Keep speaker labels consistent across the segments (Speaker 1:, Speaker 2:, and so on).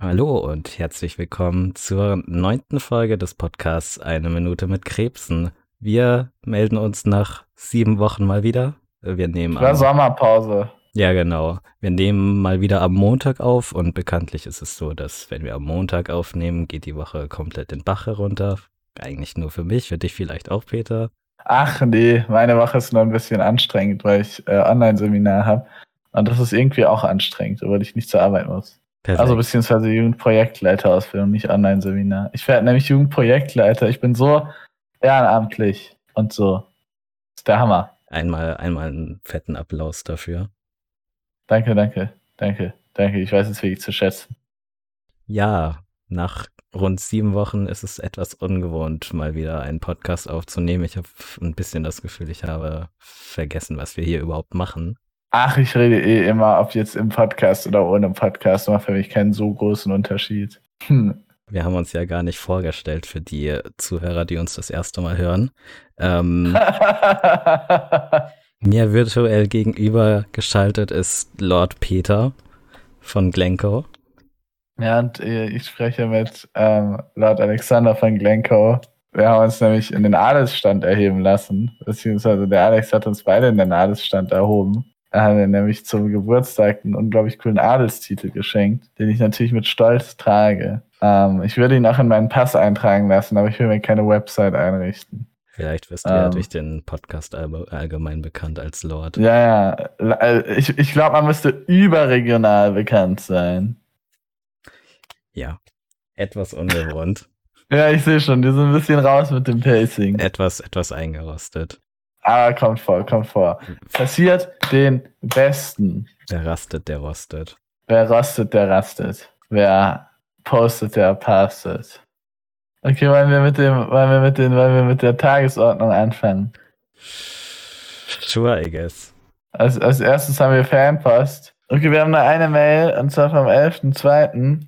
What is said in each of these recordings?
Speaker 1: Hallo und herzlich willkommen zur neunten Folge des Podcasts Eine Minute mit Krebsen. Wir melden uns nach sieben Wochen mal wieder. Wir nehmen am,
Speaker 2: Sommerpause.
Speaker 1: ja genau. Wir nehmen mal wieder am Montag auf und bekanntlich ist es so, dass wenn wir am Montag aufnehmen, geht die Woche komplett den Bach herunter. Eigentlich nur für mich, für dich vielleicht auch, Peter.
Speaker 2: Ach nee, meine Woche ist nur ein bisschen anstrengend, weil ich äh, Online-Seminar habe. Und das ist irgendwie auch anstrengend, weil ich nicht zur Arbeit muss.
Speaker 1: Perfekt.
Speaker 2: Also beziehungsweise Jugendprojektleiterausbildung, nicht Online-Seminar. Ich werde nämlich Jugendprojektleiter. Ich bin so ehrenamtlich und so. Das ist der Hammer.
Speaker 1: einmal, einmal einen fetten Applaus dafür.
Speaker 2: Danke, danke, danke, danke. Ich weiß es wirklich zu schätzen.
Speaker 1: Ja, nach rund sieben Wochen ist es etwas ungewohnt, mal wieder einen Podcast aufzunehmen. Ich habe ein bisschen das Gefühl, ich habe vergessen, was wir hier überhaupt machen.
Speaker 2: Ach, ich rede eh immer, ob jetzt im Podcast oder ohne Podcast, macht für mich keinen so großen Unterschied. Hm.
Speaker 1: Wir haben uns ja gar nicht vorgestellt für die Zuhörer, die uns das erste Mal hören. Ähm, mir virtuell gegenüber geschaltet ist Lord Peter von Glencoe.
Speaker 2: Ja, und äh, ich spreche mit ähm, Lord Alexander von Glencoe. Wir haben uns nämlich in den Adelsstand erheben lassen, beziehungsweise der Alex hat uns beide in den Adelsstand erhoben. Er hat mir nämlich zum Geburtstag einen unglaublich coolen Adelstitel geschenkt, den ich natürlich mit Stolz trage. Ähm, ich würde ihn auch in meinen Pass eintragen lassen, aber ich will mir keine Website einrichten.
Speaker 1: Vielleicht wirst du ja
Speaker 2: Ähm.
Speaker 1: durch den Podcast all- allgemein bekannt als Lord.
Speaker 2: Ja, ja. äh, Ich, ich glaube, man müsste überregional bekannt sein.
Speaker 1: Ja, etwas ungewohnt,
Speaker 2: Ja, ich sehe schon, die sind ein bisschen raus mit dem Pacing.
Speaker 1: etwas, etwas eingerostet.
Speaker 2: Aber kommt vor, kommt vor. Passiert den Besten.
Speaker 1: Der rastet, der rostet.
Speaker 2: Wer rostet, der rastet. Wer postet, der postet. Okay, wollen wir mit dem, wollen wir mit den, wollen wir mit der Tagesordnung anfangen?
Speaker 1: Sure, I guess.
Speaker 2: Als, als erstes haben wir Fanpost. Okay, wir haben nur eine Mail, und zwar vom 11.02.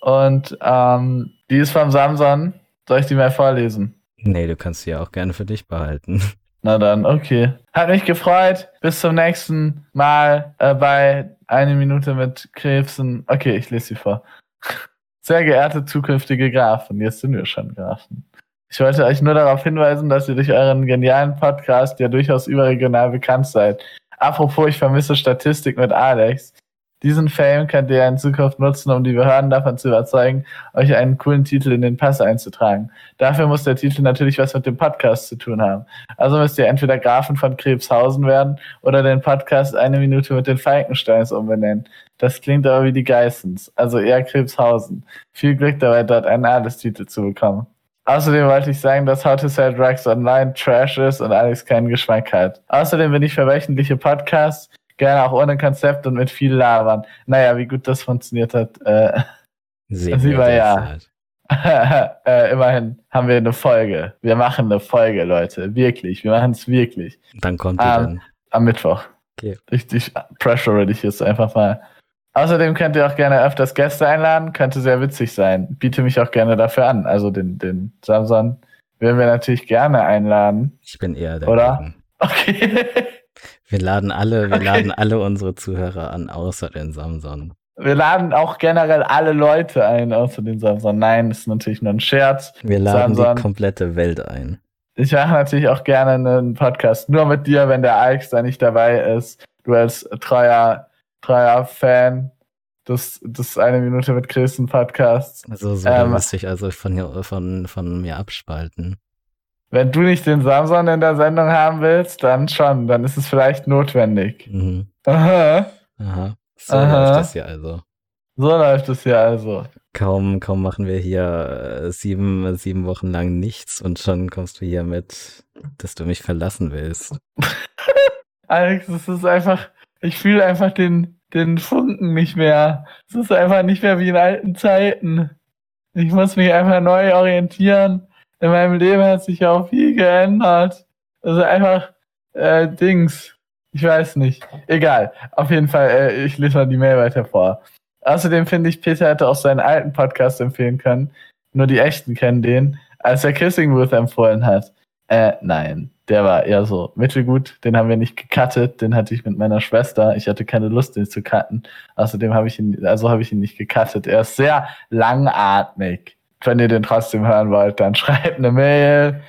Speaker 2: Und ähm, die ist vom Samson. Soll ich die mal vorlesen?
Speaker 1: Nee, du kannst sie ja auch gerne für dich behalten.
Speaker 2: Na dann, okay. Hat mich gefreut. Bis zum nächsten Mal äh, bei Eine Minute mit Krebsen. Okay, ich lese sie vor. Sehr geehrte zukünftige Grafen, jetzt sind wir schon Grafen. Ich wollte euch nur darauf hinweisen, dass ihr durch euren genialen Podcast ja durchaus überregional bekannt seid. Apropos, ich vermisse Statistik mit Alex. Diesen Fame könnt ihr in Zukunft nutzen, um die Behörden davon zu überzeugen, euch einen coolen Titel in den Pass einzutragen. Dafür muss der Titel natürlich was mit dem Podcast zu tun haben. Also müsst ihr entweder Grafen von Krebshausen werden oder den Podcast eine Minute mit den Falkensteins umbenennen. Das klingt aber wie die Geissens, also eher Krebshausen. Viel Glück dabei, dort einen Adelstitel zu bekommen. Außerdem wollte ich sagen, dass How to Sell Drugs Online Trash ist und Alex keinen Geschmack hat. Außerdem bin ich für wöchentliche Podcasts, gerne auch ohne Konzept und mit viel Labern. Naja, wie gut das funktioniert hat, äh,
Speaker 1: Sehen wir
Speaker 2: war ja.
Speaker 1: derzeit.
Speaker 2: äh, immerhin haben wir eine Folge. Wir machen eine Folge, Leute. Wirklich. Wir machen es wirklich.
Speaker 1: Dann kommt die dann.
Speaker 2: Am Mittwoch.
Speaker 1: Okay.
Speaker 2: Ich, ich pressure dich jetzt einfach mal. Außerdem könnt ihr auch gerne öfters Gäste einladen. Könnte sehr witzig sein. Biete mich auch gerne dafür an. Also den, den Samson würden wir natürlich gerne einladen.
Speaker 1: Ich bin eher
Speaker 2: oder?
Speaker 1: dagegen.
Speaker 2: Okay.
Speaker 1: Wir laden alle, wir
Speaker 2: Okay.
Speaker 1: laden alle unsere Zuhörer an, außer den Samson.
Speaker 2: Wir laden auch generell alle Leute ein, außer den Samson. Nein, ist natürlich nur ein Scherz.
Speaker 1: Wir laden
Speaker 2: Samson.
Speaker 1: die komplette Welt ein.
Speaker 2: Ich mache natürlich auch gerne einen Podcast nur mit dir, wenn der Alex da nicht dabei ist. Du als treuer, treuer Fan des, des Eine Minute mit Christen Podcasts.
Speaker 1: Also so
Speaker 2: Ähm,
Speaker 1: müsste ich also von, von, von mir abspalten.
Speaker 2: Wenn du nicht den Samson in der Sendung haben willst, dann schon. Dann ist es vielleicht notwendig.
Speaker 1: Mhm.
Speaker 2: Aha.
Speaker 1: Aha. So
Speaker 2: Aha.
Speaker 1: läuft das hier also.
Speaker 2: So läuft es ja also.
Speaker 1: Kaum, kaum machen wir hier äh, sieben, sieben Wochen lang nichts und schon kommst du hier mit, dass du mich verlassen willst.
Speaker 2: Alex, es ist einfach, ich fühle einfach den, den Funken nicht mehr. Es ist einfach nicht mehr wie in alten Zeiten. Ich muss mich einfach neu orientieren. In meinem Leben hat sich ja auch viel geändert. Also einfach äh, Dings. Ich weiß nicht. Egal. Auf jeden Fall, äh, ich lese mal die Mail weiter vor. Außerdem finde ich, Peter hätte auch seinen alten Podcast empfehlen können. Nur die Echten kennen den, als er Kissing Booth empfohlen hat. Äh, nein. Der war eher so mittelgut. Den haben wir nicht gecuttet. Den hatte ich mit meiner Schwester. Ich hatte keine Lust, den zu cutten. Außerdem habe ich ihn, also habe ich ihn nicht gecuttet. Er ist sehr langatmig. Wenn ihr den trotzdem hören wollt, dann schreibt eine Mail.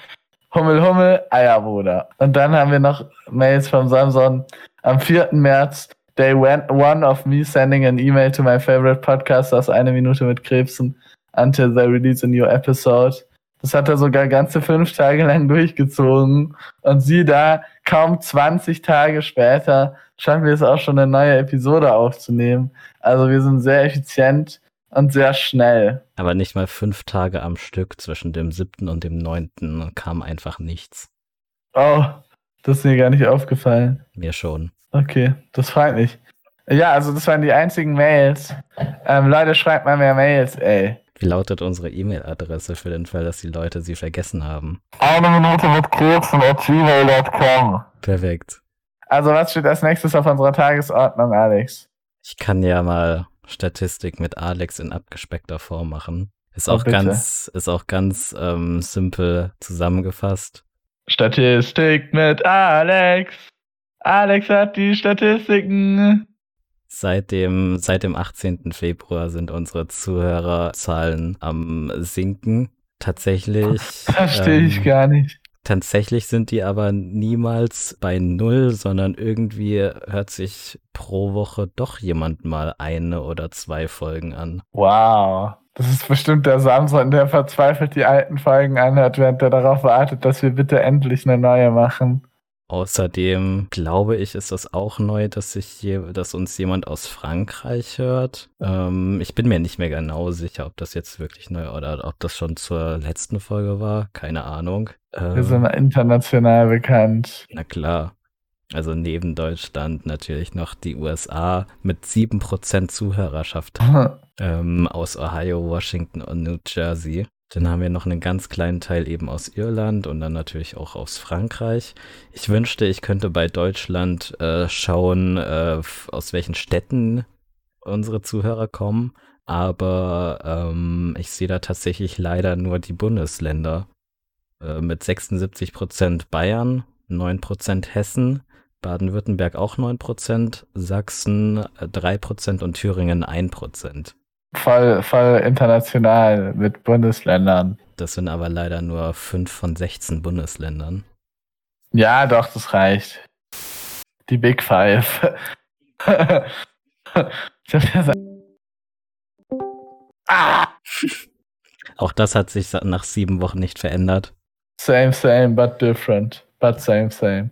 Speaker 2: Hummel, Hummel, Eierbruder. Und dann haben wir noch Mails vom Samson am 4. März. Day one of me sending an email to my favorite podcast aus eine Minute mit Krebsen until they release a new episode. Das hat er sogar ganze fünf Tage lang durchgezogen. Und sie da, kaum 20 Tage später, schaffen wir es auch schon eine neue Episode aufzunehmen. Also wir sind sehr effizient und sehr schnell.
Speaker 1: Aber nicht mal fünf Tage am Stück zwischen dem siebten und dem neunten kam einfach nichts.
Speaker 2: Oh, das ist mir gar nicht aufgefallen.
Speaker 1: Mir schon.
Speaker 2: Okay, das freut mich. Ja, also das waren die einzigen Mails. Ähm, Leute, schreibt mal mehr Mails, ey.
Speaker 1: Wie lautet unsere E-Mail-Adresse für den Fall, dass die Leute sie vergessen haben?
Speaker 2: Eine Minute mit Krebsen at gmail.com.
Speaker 1: Perfekt.
Speaker 2: Also was steht als nächstes auf unserer Tagesordnung, Alex?
Speaker 1: Ich kann ja mal Statistik mit Alex in abgespeckter Form machen. Ist auch oh, ganz, ist auch ganz ähm, simpel zusammengefasst.
Speaker 2: Statistik mit Alex. Alex hat die Statistiken.
Speaker 1: Seit dem, seit dem 18. Februar sind unsere Zuhörerzahlen am Sinken. Tatsächlich.
Speaker 2: Verstehe ähm, ich gar nicht.
Speaker 1: Tatsächlich sind die aber niemals bei Null, sondern irgendwie hört sich pro Woche doch jemand mal eine oder zwei Folgen an.
Speaker 2: Wow. Das ist bestimmt der Samson, der verzweifelt die alten Folgen anhört, während er darauf wartet, dass wir bitte endlich eine neue machen.
Speaker 1: Außerdem glaube ich, ist das auch neu, dass sich hier, dass uns jemand aus Frankreich hört. Ähm, ich bin mir nicht mehr genau sicher, ob das jetzt wirklich neu oder ob das schon zur letzten Folge war. Keine Ahnung.
Speaker 2: Ähm, Wir sind international bekannt.
Speaker 1: Na klar. Also neben Deutschland natürlich noch die USA mit 7% Zuhörerschaft ähm, aus Ohio, Washington und New Jersey. Dann haben wir noch einen ganz kleinen Teil eben aus Irland und dann natürlich auch aus Frankreich. Ich wünschte, ich könnte bei Deutschland äh, schauen, äh, aus welchen Städten unsere Zuhörer kommen. Aber ähm, ich sehe da tatsächlich leider nur die Bundesländer. Äh, mit 76 Prozent Bayern, 9 Prozent Hessen, Baden-Württemberg auch 9 Prozent, Sachsen 3 äh, Prozent und Thüringen 1 Prozent
Speaker 2: voll, voll international mit Bundesländern.
Speaker 1: Das sind aber leider nur fünf von 16 Bundesländern.
Speaker 2: Ja, doch, das reicht. Die Big Five.
Speaker 1: ah! Auch das hat sich nach sieben Wochen nicht verändert.
Speaker 2: Same, same, but different. But same, same.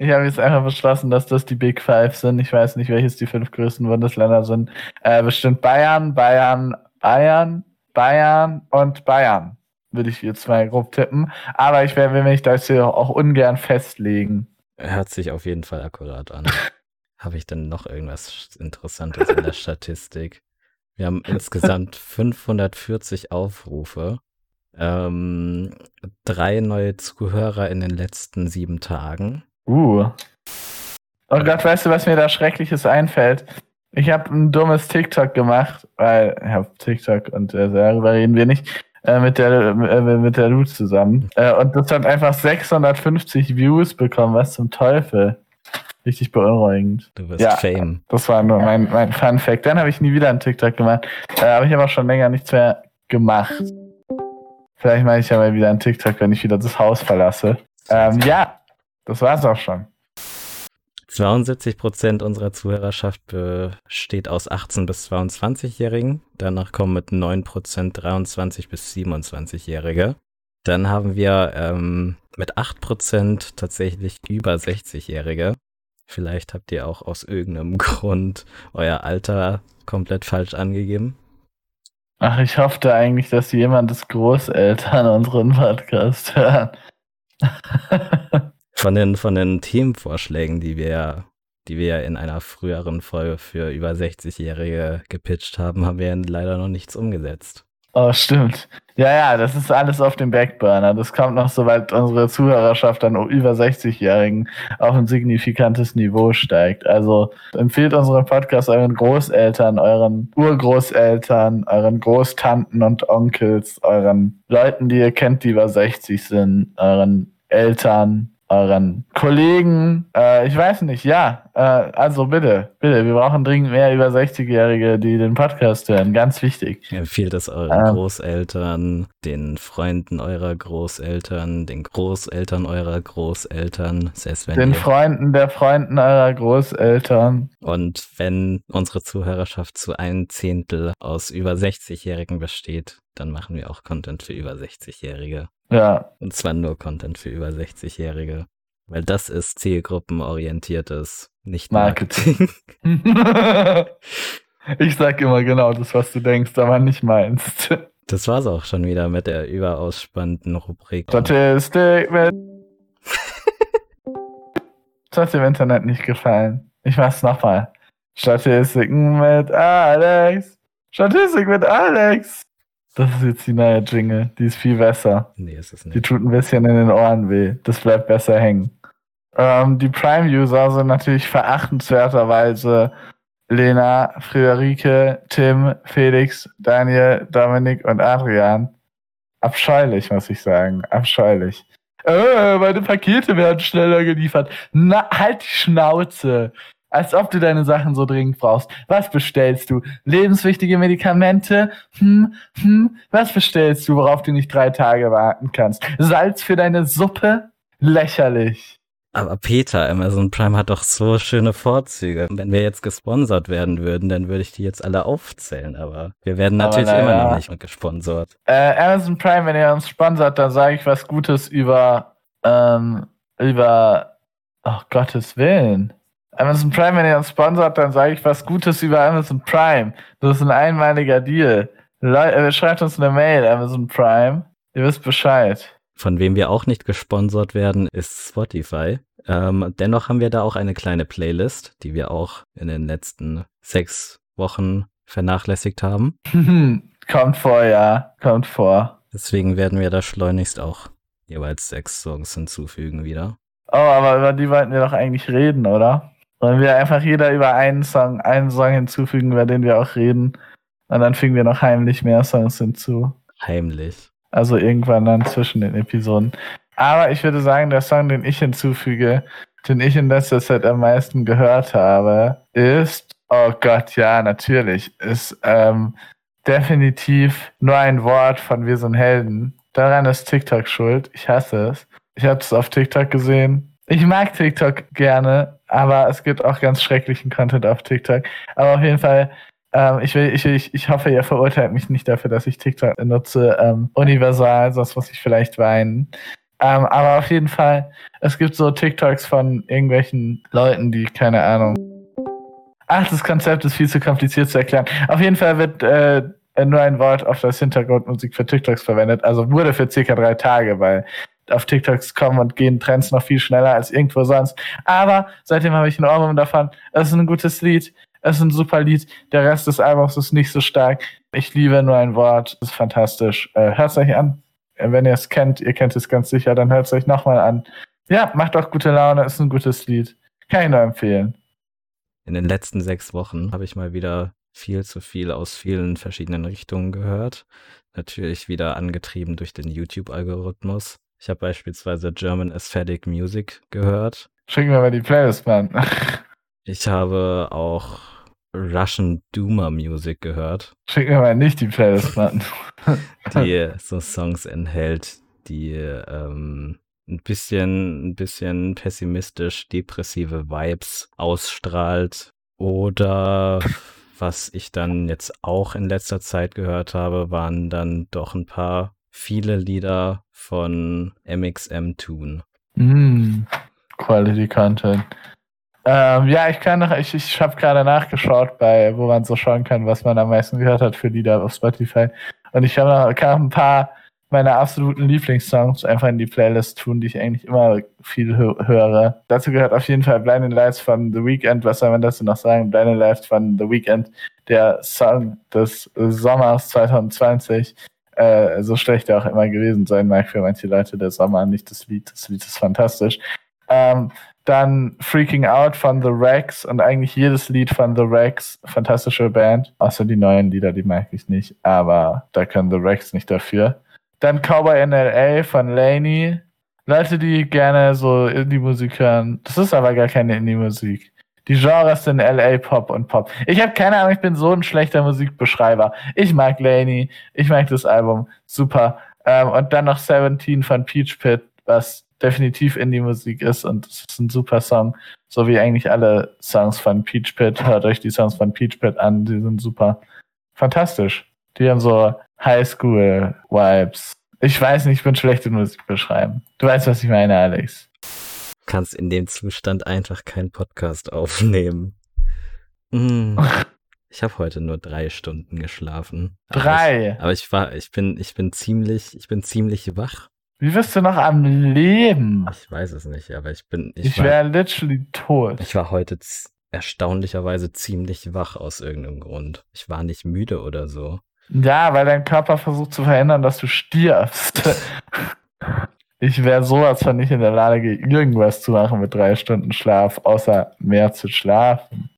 Speaker 2: Ich habe jetzt einfach beschlossen, dass das die Big Five sind. Ich weiß nicht, welches die fünf größten Bundesländer sind. Äh, bestimmt Bayern, Bayern, Bayern, Bayern und Bayern. Würde ich jetzt mal grob tippen. Aber ich werde mich da jetzt auch ungern festlegen.
Speaker 1: Hört sich auf jeden Fall akkurat an. habe ich denn noch irgendwas Interessantes in der Statistik? Wir haben insgesamt 540 Aufrufe. Ähm, drei neue Zuhörer in den letzten sieben Tagen.
Speaker 2: Uh. Oh Gott, weißt du, was mir da Schreckliches einfällt? Ich habe ein dummes TikTok gemacht, weil ich habe TikTok und äh, darüber reden wir nicht, äh, mit der äh, mit der Lu zusammen. Äh, und das hat einfach 650 Views bekommen. Was zum Teufel? Richtig beunruhigend.
Speaker 1: Du wirst ja, Fame.
Speaker 2: Das war nur mein, mein Fun Fact. Dann habe ich nie wieder einen TikTok gemacht. Äh, aber ich habe auch schon länger nichts mehr gemacht. Vielleicht mache ich ja mal wieder einen TikTok, wenn ich wieder das Haus verlasse. Ähm, ja, das war's auch schon.
Speaker 1: 72 Prozent unserer Zuhörerschaft besteht aus 18 bis 22-Jährigen. Danach kommen mit 9 Prozent 23 bis 27-Jährige. Dann haben wir ähm, mit 8 Prozent tatsächlich über 60-Jährige. Vielleicht habt ihr auch aus irgendeinem Grund euer Alter komplett falsch angegeben.
Speaker 2: Ach, ich hoffte eigentlich, dass jemandes Großeltern unseren Podcast hören.
Speaker 1: Von den, von den Themenvorschlägen, die wir, die wir in einer früheren Folge für über 60-Jährige gepitcht haben, haben wir leider noch nichts umgesetzt.
Speaker 2: Oh, stimmt. Ja, ja, das ist alles auf dem Backburner. Das kommt noch, sobald unsere Zuhörerschaft an über 60-Jährigen auf ein signifikantes Niveau steigt. Also empfehlt unseren Podcast euren Großeltern, euren Urgroßeltern, euren Großtanten und Onkels, euren Leuten, die ihr kennt, die über 60 sind, euren Eltern, euren Kollegen, äh, ich weiß nicht, ja, äh, also bitte, bitte, wir brauchen dringend mehr über 60-Jährige, die den Podcast hören, ganz wichtig.
Speaker 1: Empfiehlt es euren ähm, Großeltern, den Freunden eurer Großeltern, den Großeltern eurer Großeltern,
Speaker 2: selbst wenn Den Freunden der Freunden eurer Großeltern.
Speaker 1: Und wenn unsere Zuhörerschaft zu ein Zehntel aus über 60-Jährigen besteht, dann machen wir auch Content für über 60-Jährige.
Speaker 2: Ja.
Speaker 1: Und zwar nur Content für über 60-Jährige. Weil das ist zielgruppenorientiertes, nicht Marketing.
Speaker 2: Marketing. ich sag immer genau das, was du denkst, aber nicht meinst.
Speaker 1: Das war's auch schon wieder mit der überaus spannenden Rubrik.
Speaker 2: Statistik mit. das hat dem Internet nicht gefallen. Ich mach's nochmal. Statistiken mit Alex. Statistik mit Alex. Das ist jetzt die neue Jingle. Die ist viel besser.
Speaker 1: Nee, ist es nicht.
Speaker 2: Die tut ein bisschen in den Ohren weh. Das bleibt besser hängen. Ähm, die Prime-User sind natürlich verachtenswerterweise Lena, Friederike, Tim, Felix, Daniel, Dominik und Adrian. Abscheulich, muss ich sagen. Abscheulich. Äh, meine Pakete werden schneller geliefert. Na, halt die Schnauze. Als ob du deine Sachen so dringend brauchst. Was bestellst du? Lebenswichtige Medikamente? Hm, hm, was bestellst du, worauf du nicht drei Tage warten kannst? Salz für deine Suppe? Lächerlich.
Speaker 1: Aber Peter, Amazon Prime hat doch so schöne Vorzüge. Wenn wir jetzt gesponsert werden würden, dann würde ich die jetzt alle aufzählen. Aber wir werden natürlich naja. immer noch nicht gesponsert.
Speaker 2: Äh, Amazon Prime, wenn ihr uns sponsert, dann sage ich was Gutes über, ähm, über, oh Gottes Willen. Amazon Prime, wenn ihr uns sponsert, dann sage ich was Gutes über Amazon Prime. Das ist ein einmaliger Deal. Leute, äh, schreibt uns eine Mail, Amazon Prime. Ihr wisst Bescheid.
Speaker 1: Von wem wir auch nicht gesponsert werden, ist Spotify. Ähm, dennoch haben wir da auch eine kleine Playlist, die wir auch in den letzten sechs Wochen vernachlässigt haben.
Speaker 2: kommt vor, ja, kommt vor.
Speaker 1: Deswegen werden wir da schleunigst auch jeweils sechs Songs hinzufügen wieder.
Speaker 2: Oh, aber über die wollten wir doch eigentlich reden, oder? Wollen wir einfach jeder über einen Song, einen Song hinzufügen, über den wir auch reden. Und dann fügen wir noch heimlich mehr Songs hinzu.
Speaker 1: Heimlich.
Speaker 2: Also irgendwann dann zwischen den Episoden. Aber ich würde sagen, der Song, den ich hinzufüge, den ich in letzter Zeit am meisten gehört habe, ist, oh Gott, ja, natürlich, ist ähm, definitiv nur ein Wort von Wir sind Helden. Daran ist TikTok schuld. Ich hasse es. Ich habe es auf TikTok gesehen. Ich mag TikTok gerne, aber es gibt auch ganz schrecklichen Content auf TikTok. Aber auf jeden Fall, ähm, ich, will, ich, ich, ich hoffe, ihr verurteilt mich nicht dafür, dass ich TikTok nutze. Ähm, universal, sonst muss ich vielleicht weinen. Ähm, aber auf jeden Fall, es gibt so TikToks von irgendwelchen Leuten, die, keine Ahnung. Ach, das Konzept ist viel zu kompliziert zu erklären. Auf jeden Fall wird äh, nur ein Wort auf das Hintergrundmusik für TikToks verwendet. Also wurde für circa drei Tage, weil auf TikToks kommen und gehen Trends noch viel schneller als irgendwo sonst. Aber seitdem habe ich einen Ohrwurm davon. Es ist ein gutes Lied. Es ist ein super Lied. Der Rest des Albums ist nicht so stark. Ich liebe nur ein Wort. Es ist fantastisch. Äh, hört es euch an. Wenn ihr es kennt, ihr kennt es ganz sicher, dann hört es euch nochmal an. Ja, macht auch gute Laune. Ist ein gutes Lied. Kann ich nur empfehlen.
Speaker 1: In den letzten sechs Wochen habe ich mal wieder viel zu viel aus vielen verschiedenen Richtungen gehört. Natürlich wieder angetrieben durch den YouTube-Algorithmus. Ich habe beispielsweise German Aesthetic Music gehört.
Speaker 2: Schicken wir mal die Playlist, Mann.
Speaker 1: ich habe auch Russian Doomer Music gehört.
Speaker 2: Schicken wir mal nicht die Playlist, Mann.
Speaker 1: die so Songs enthält, die ähm, ein bisschen, ein bisschen pessimistisch depressive Vibes ausstrahlt. Oder was ich dann jetzt auch in letzter Zeit gehört habe, waren dann doch ein paar viele Lieder von MXM Tune.
Speaker 2: Mm, Quality Content. Ähm, ja, ich kann noch, ich, ich habe gerade nachgeschaut, bei, wo man so schauen kann, was man am meisten gehört hat für Lieder auf Spotify. Und ich habe noch, kann ein paar meiner absoluten Lieblingssongs einfach in die Playlist tun, die ich eigentlich immer viel höre. Dazu gehört auf jeden Fall Blinding Lights von The Weeknd. Was soll man dazu noch sagen? Blinding Lights von The Weeknd, der Song des Sommers 2020 äh, so schlecht er auch immer gewesen sein mag für manche Leute, der Sommer nicht das Lied. Das Lied ist fantastisch. Ähm, dann Freaking Out von The Rex und eigentlich jedes Lied von The Rex, fantastische Band. Außer die neuen Lieder, die mag ich nicht, aber da können The Rex nicht dafür. Dann Cowboy in LA von Laney. Leute, die gerne so Indie-Musik hören, das ist aber gar keine Indie-Musik. Die Genres sind LA Pop und Pop. Ich habe keine Ahnung, ich bin so ein schlechter Musikbeschreiber. Ich mag Laney, ich mag das Album, super. Ähm, und dann noch 17 von Peach Pit, was definitiv Indie-Musik ist und es ist ein super Song. So wie eigentlich alle Songs von Peach Pit. Hört euch die Songs von Peach Pit an, die sind super. Fantastisch. Die haben so Highschool-Vibes. Ich weiß nicht, ich bin schlecht in Musik beschreiben. Du weißt, was ich meine, Alex.
Speaker 1: Du kannst in dem Zustand einfach keinen Podcast aufnehmen. Hm. Ich habe heute nur drei Stunden geschlafen.
Speaker 2: Drei.
Speaker 1: Aber ich, aber ich war, ich bin, ich bin ziemlich, ich bin ziemlich wach.
Speaker 2: Wie wirst du noch am Leben?
Speaker 1: Ich weiß es nicht, aber ich bin.
Speaker 2: Ich, ich wäre literally tot.
Speaker 1: Ich war heute erstaunlicherweise ziemlich wach aus irgendeinem Grund. Ich war nicht müde oder so.
Speaker 2: Ja, weil dein Körper versucht zu verhindern, dass du stirbst. ich wäre sowas von nicht in der Lage, irgendwas zu machen mit drei Stunden Schlaf, außer mehr zu schlafen.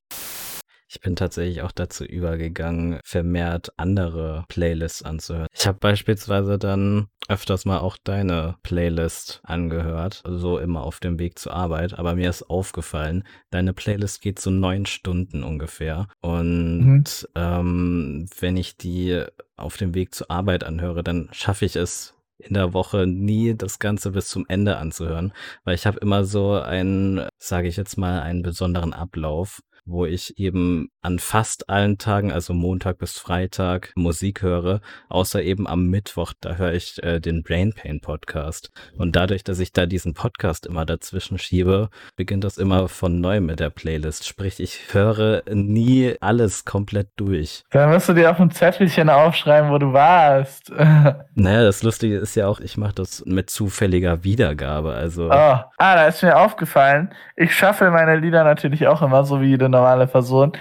Speaker 1: Ich bin tatsächlich auch dazu übergegangen, vermehrt andere Playlists anzuhören. Ich habe beispielsweise dann öfters mal auch deine Playlist angehört, so immer auf dem Weg zur Arbeit. Aber mir ist aufgefallen, deine Playlist geht so neun Stunden ungefähr. Und mhm. ähm, wenn ich die auf dem Weg zur Arbeit anhöre, dann schaffe ich es in der Woche nie das Ganze bis zum Ende anzuhören, weil ich habe immer so einen, sage ich jetzt mal, einen besonderen Ablauf wo ich eben an fast allen Tagen, also Montag bis Freitag, Musik höre, außer eben am Mittwoch, da höre ich äh, den Brain Pain Podcast. Und dadurch, dass ich da diesen Podcast immer dazwischen schiebe, beginnt das immer von neu mit der Playlist. Sprich, ich höre nie alles komplett durch.
Speaker 2: Dann musst du dir auf ein Zettelchen aufschreiben, wo du warst.
Speaker 1: naja, das Lustige ist ja auch, ich mache das mit zufälliger Wiedergabe. Also. Oh.
Speaker 2: Ah, da ist mir aufgefallen, ich schaffe meine Lieder natürlich auch immer so wie jede normale Person.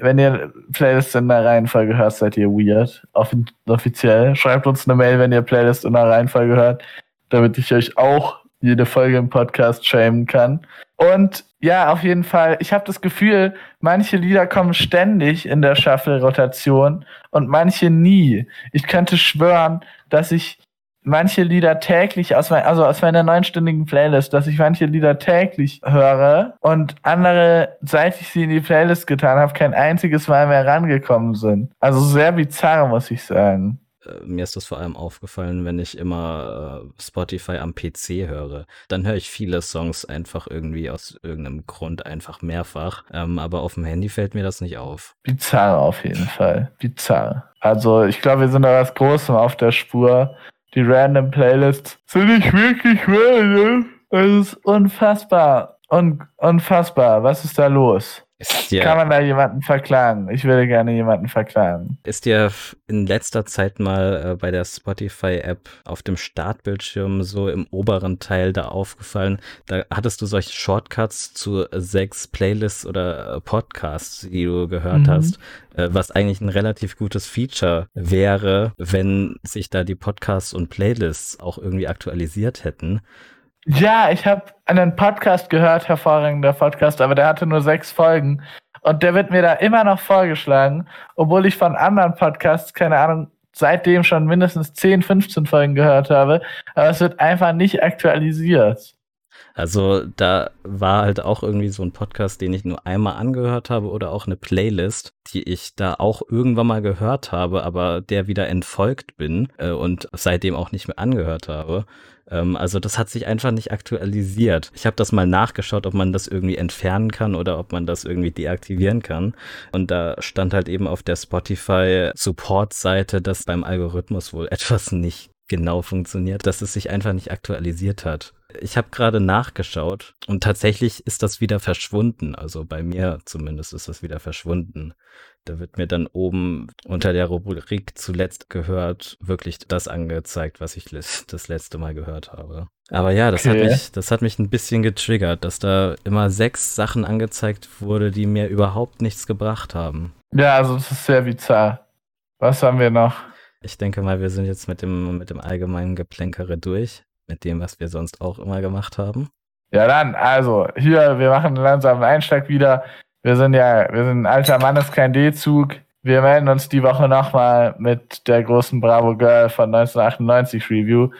Speaker 2: Wenn ihr Playlist in der Reihenfolge hört, seid ihr weird. Off offiziell. Schreibt uns eine Mail, wenn ihr Playlist in der Reihenfolge hört, damit ich euch auch jede Folge im Podcast schämen kann. Und ja, auf jeden Fall. Ich habe das Gefühl, manche Lieder kommen ständig in der Shuffle-Rotation und manche nie. Ich könnte schwören, dass ich manche Lieder täglich aus, mein, also aus meiner neunstündigen Playlist, dass ich manche Lieder täglich höre und andere, seit ich sie in die Playlist getan habe, kein einziges Mal mehr rangekommen sind. Also sehr bizarr, muss ich sagen.
Speaker 1: Äh, mir ist das vor allem aufgefallen, wenn ich immer äh, Spotify am PC höre. Dann höre ich viele Songs einfach irgendwie aus irgendeinem Grund einfach mehrfach. Ähm, aber auf dem Handy fällt mir das nicht auf.
Speaker 2: Bizarr auf jeden Fall. Bizarr. Also ich glaube, wir sind da was Großem auf der Spur die random Playlists sind nicht wirklich random. Das ist unfassbar. Un unfassbar. Was ist da los? Ist dir, Kann man da jemanden verklagen? Ich würde gerne jemanden verklagen.
Speaker 1: Ist dir in letzter Zeit mal äh, bei der Spotify-App auf dem Startbildschirm so im oberen Teil da aufgefallen? Da hattest du solche Shortcuts zu sechs Playlists oder äh, Podcasts, die du gehört mhm. hast, äh, was eigentlich ein relativ gutes Feature wäre, wenn sich da die Podcasts und Playlists auch irgendwie aktualisiert hätten.
Speaker 2: Ja, ich habe einen Podcast gehört, hervorragender Podcast, aber der hatte nur sechs Folgen. Und der wird mir da immer noch vorgeschlagen, obwohl ich von anderen Podcasts, keine Ahnung, seitdem schon mindestens 10, 15 Folgen gehört habe. Aber es wird einfach nicht aktualisiert.
Speaker 1: Also da war halt auch irgendwie so ein Podcast, den ich nur einmal angehört habe oder auch eine Playlist, die ich da auch irgendwann mal gehört habe, aber der wieder entfolgt bin äh, und seitdem auch nicht mehr angehört habe. Ähm, also das hat sich einfach nicht aktualisiert. Ich habe das mal nachgeschaut, ob man das irgendwie entfernen kann oder ob man das irgendwie deaktivieren kann. Und da stand halt eben auf der Spotify Support-Seite, dass beim Algorithmus wohl etwas nicht genau funktioniert, dass es sich einfach nicht aktualisiert hat. Ich habe gerade nachgeschaut und tatsächlich ist das wieder verschwunden. Also bei mir zumindest ist das wieder verschwunden. Da wird mir dann oben unter der Rubrik zuletzt gehört wirklich das angezeigt, was ich das letzte Mal gehört habe. Aber ja, das, okay. hat mich, das hat mich ein bisschen getriggert, dass da immer sechs Sachen angezeigt wurde, die mir überhaupt nichts gebracht haben.
Speaker 2: Ja, also das ist sehr bizarr. Was haben wir noch?
Speaker 1: Ich denke mal, wir sind jetzt mit dem, mit dem allgemeinen Geplänkere durch, mit dem, was wir sonst auch immer gemacht haben.
Speaker 2: Ja, dann, also, hier, wir machen langsam einen Einschlag wieder. Wir sind ja, wir sind ein alter Mann, ist kein D-Zug. Wir melden uns die Woche nochmal mit der großen Bravo Girl von 1998 Review.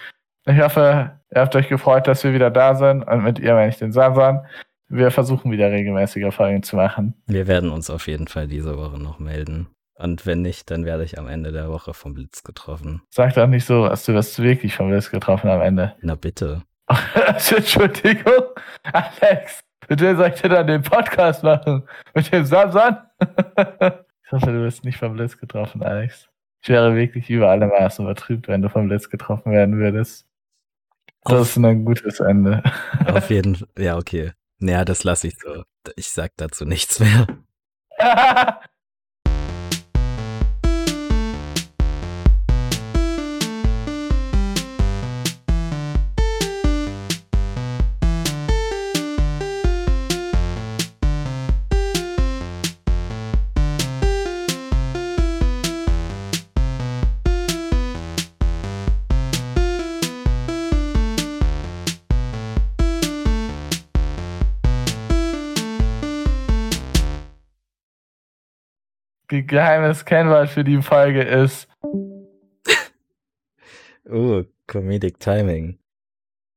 Speaker 2: Ich hoffe, Ihr habt euch gefreut, dass wir wieder da sind. Und mit ihr meine ich den Sasan. Wir versuchen wieder regelmäßiger Folgen zu machen.
Speaker 1: Wir werden uns auf jeden Fall diese Woche noch melden. Und wenn nicht, dann werde ich am Ende der Woche vom Blitz getroffen.
Speaker 2: Sag doch nicht so, dass du wirst wirklich vom Blitz getroffen am Ende.
Speaker 1: Na bitte.
Speaker 2: Entschuldigung, Alex. Mit wem soll ich denn dann den Podcast machen? Mit dem Samson? ich hoffe, du wirst nicht vom Blitz getroffen, Alex. Ich wäre wirklich über alle Maßen übertrübt, wenn du vom Blitz getroffen werden würdest. Das Auf ist ein gutes Ende.
Speaker 1: Auf jeden Fall. Ja, okay. Naja, das lasse ich so. Ich sag dazu nichts mehr.
Speaker 2: geheimes Kennwort für die Folge ist.
Speaker 1: oh, Comedic Timing.